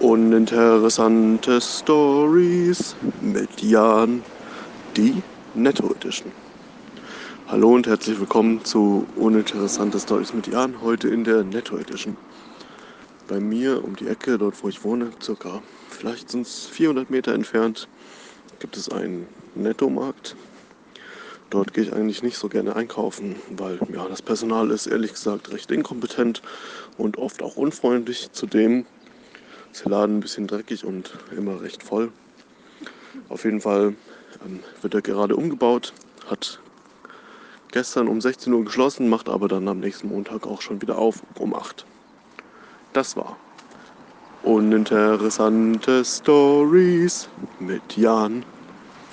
Uninteressante Stories mit Jan, die Netto Edition. Hallo und herzlich willkommen zu Uninteressante Stories mit Jan, heute in der Netto Edition. Bei mir um die Ecke, dort wo ich wohne, circa vielleicht sind es 400 Meter entfernt, gibt es einen Nettomarkt. Dort gehe ich eigentlich nicht so gerne einkaufen, weil ja, das Personal ist ehrlich gesagt recht inkompetent und oft auch unfreundlich. Zudem ist der Laden ein bisschen dreckig und immer recht voll. Auf jeden Fall ähm, wird er gerade umgebaut, hat gestern um 16 Uhr geschlossen, macht aber dann am nächsten Montag auch schon wieder auf um 8. Das war uninteressante Stories mit Jan.